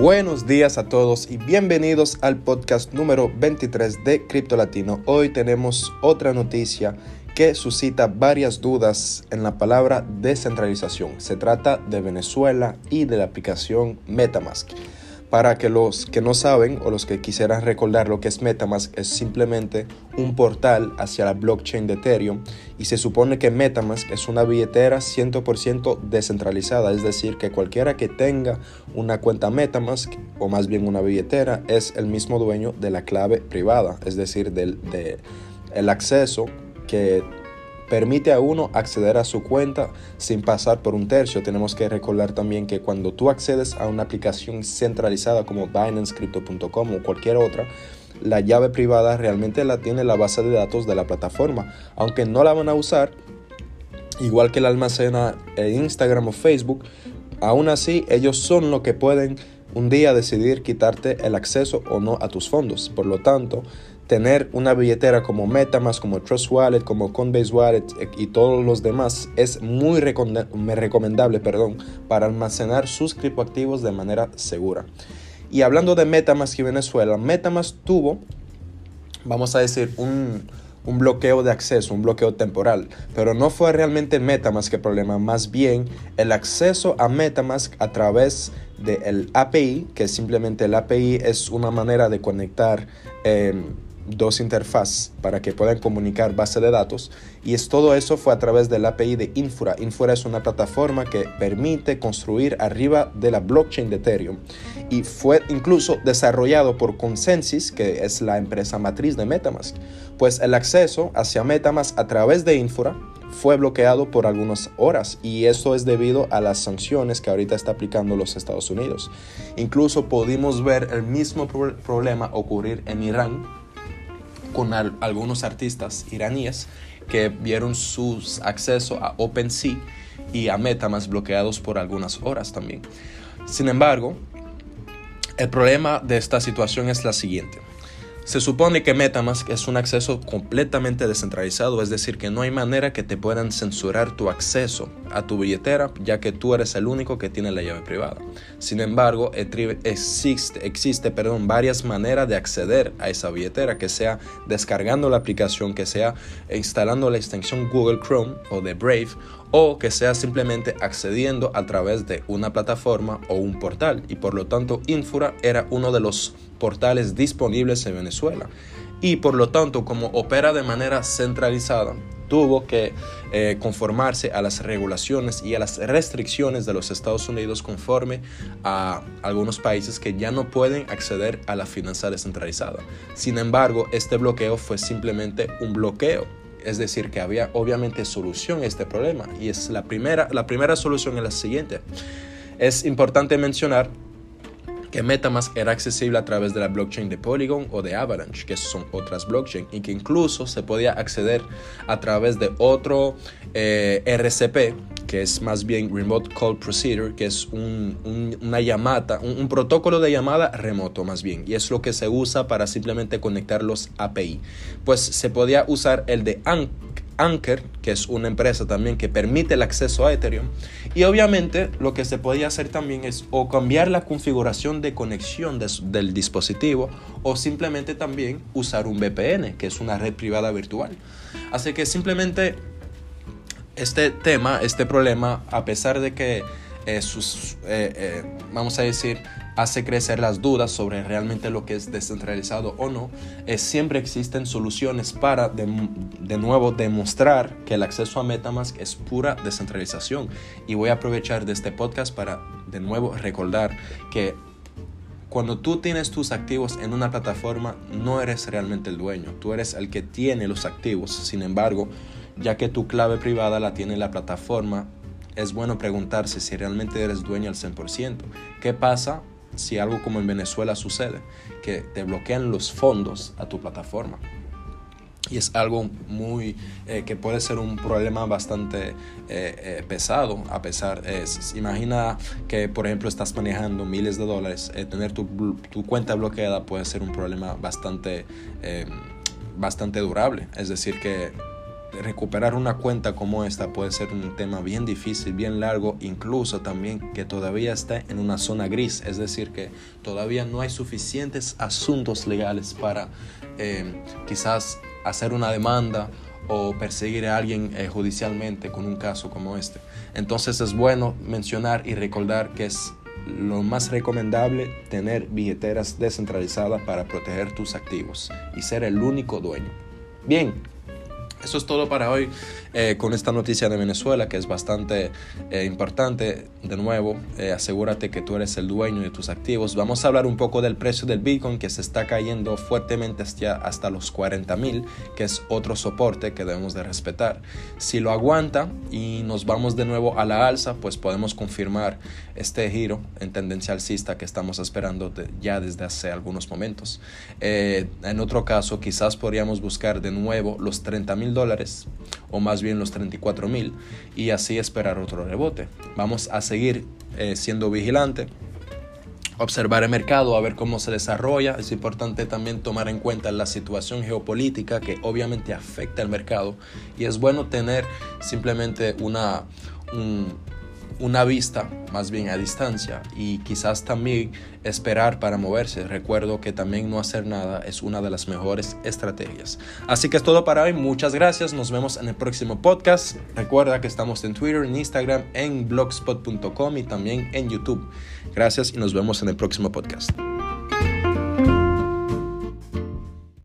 Buenos días a todos y bienvenidos al podcast número 23 de Cripto Latino. Hoy tenemos otra noticia que suscita varias dudas en la palabra descentralización. Se trata de Venezuela y de la aplicación Metamask. Para que los que no saben o los que quisieran recordar lo que es Metamask, es simplemente un portal hacia la blockchain de Ethereum y se supone que Metamask es una billetera 100% descentralizada, es decir, que cualquiera que tenga una cuenta Metamask o más bien una billetera es el mismo dueño de la clave privada, es decir, del de el acceso que permite a uno acceder a su cuenta sin pasar por un tercio. Tenemos que recordar también que cuando tú accedes a una aplicación centralizada como BinanceCrypto.com o cualquier otra, la llave privada realmente la tiene la base de datos de la plataforma. Aunque no la van a usar, igual que la almacena en Instagram o Facebook, aún así ellos son los que pueden un día decidir quitarte el acceso o no a tus fondos. Por lo tanto, tener una billetera como Metamask, como Trust Wallet, como Coinbase Wallet eh, y todos los demás es muy recomendable perdón, para almacenar sus criptoactivos de manera segura. Y hablando de Metamask y Venezuela, Metamask tuvo, vamos a decir, un, un bloqueo de acceso, un bloqueo temporal. Pero no fue realmente Metamask el problema, más bien el acceso a Metamask a través del API, que simplemente el API es una manera de conectar eh, dos interfaces para que puedan comunicar base de datos y es todo eso fue a través del API de Infura. Infura es una plataforma que permite construir arriba de la blockchain de Ethereum y fue incluso desarrollado por Consensus, que es la empresa matriz de MetaMask. Pues el acceso hacia MetaMask a través de Infura fue bloqueado por algunas horas y esto es debido a las sanciones que ahorita está aplicando los Estados Unidos. Incluso pudimos ver el mismo problema ocurrir en Irán con algunos artistas iraníes que vieron sus acceso a OpenSea y a MetaMask bloqueados por algunas horas también. Sin embargo, el problema de esta situación es la siguiente. Se supone que Metamask es un acceso completamente descentralizado, es decir, que no hay manera que te puedan censurar tu acceso a tu billetera, ya que tú eres el único que tiene la llave privada. Sin embargo, existe, existe perdón, varias maneras de acceder a esa billetera, que sea descargando la aplicación, que sea instalando la extensión Google Chrome o de Brave, o que sea simplemente accediendo a través de una plataforma o un portal. Y por lo tanto, Infura era uno de los portales disponibles en Venezuela. Y por lo tanto, como opera de manera centralizada, tuvo que eh, conformarse a las regulaciones y a las restricciones de los Estados Unidos conforme a algunos países que ya no pueden acceder a la finanza descentralizada. Sin embargo, este bloqueo fue simplemente un bloqueo. Es decir, que había obviamente solución a este problema. Y es la primera, la primera solución es la siguiente. Es importante mencionar que Metamask era accesible a través de la blockchain de Polygon o de Avalanche, que son otras blockchains, y que incluso se podía acceder a través de otro eh, RCP, que es más bien Remote Call Procedure, que es una llamada, un, protocolo de llamada remoto más bien, y es lo que se usa para simplemente conectar los API. Pues se podía usar el de Anker, que es una empresa también que permite el acceso a Ethereum. Y obviamente lo que se podía hacer también es o cambiar la configuración de conexión del dispositivo o simplemente también usar un VPN, que es una red privada virtual. Así que simplemente este tema, este problema, a pesar de que eh, eh, eh, vamos a decir, hace crecer las dudas sobre realmente lo que es descentralizado o no, siempre existen soluciones para de, de, nuevo demostrar que el acceso a Metamask es pura descentralización. Y voy a aprovechar de este podcast para de nuevo recordar que cuando tú tienes tus activos en una plataforma, no eres realmente el dueño, tú eres el que tiene los activos. Sin embargo, ya que tu clave privada la tiene la plataforma, es bueno preguntarse si realmente eres dueño al 100%. ¿Qué pasa si algo como en Venezuela sucede? Que te bloquean los fondos a tu plataforma. Y es algo muy eh, que puede ser un problema bastante eh, eh, pesado. A pesar, imagina que por ejemplo estás manejando miles de dólares, tener tu, tu, cuenta bloqueada puede ser un problema bastante, bastante durable. Es decir, que recuperar una cuenta como esta puede ser un tema bien difícil, bien largo, incluso también que todavía está en una zona gris, es decir, que todavía no hay suficientes asuntos legales para eh, quizás hacer una demanda o perseguir a alguien eh, judicialmente con un caso como este. Entonces es bueno mencionar y recordar que es lo más recomendable tener billeteras descentralizadas para proteger tus activos y ser el único dueño. Bien, eso es todo para hoy eh, con esta noticia de Venezuela que es bastante eh, importante. De nuevo, eh, asegúrate que tú eres el dueño de tus activos. Vamos a hablar un poco del precio del Bitcoin que se está cayendo fuertemente hasta, hasta los 40 mil, que es otro soporte que debemos de respetar. Si lo aguanta y nos vamos de nuevo a la alza, pues podemos confirmar este giro en tendencia alcista que estamos esperando ya desde hace algunos momentos. en otro caso, quizás podríamos buscar de nuevo los 30 mil dólares o más bien los 34 mil y así esperar otro rebote. Vamos a seguir eh, siendo vigilante observar el mercado, a ver cómo se desarrolla. Es importante también tomar en cuenta la situación geopolítica que obviamente afecta al mercado y es bueno tener simplemente una, una vista más bien a distancia y quizás también esperar para moverse. Recuerdo que también no hacer nada es una de las mejores estrategias. Así que es todo para hoy. Muchas gracias. Nos vemos en el próximo podcast. Recuerda que estamos en Twitter, en Instagram, en blogspot.com y también en YouTube. Gracias y nos vemos en el próximo podcast.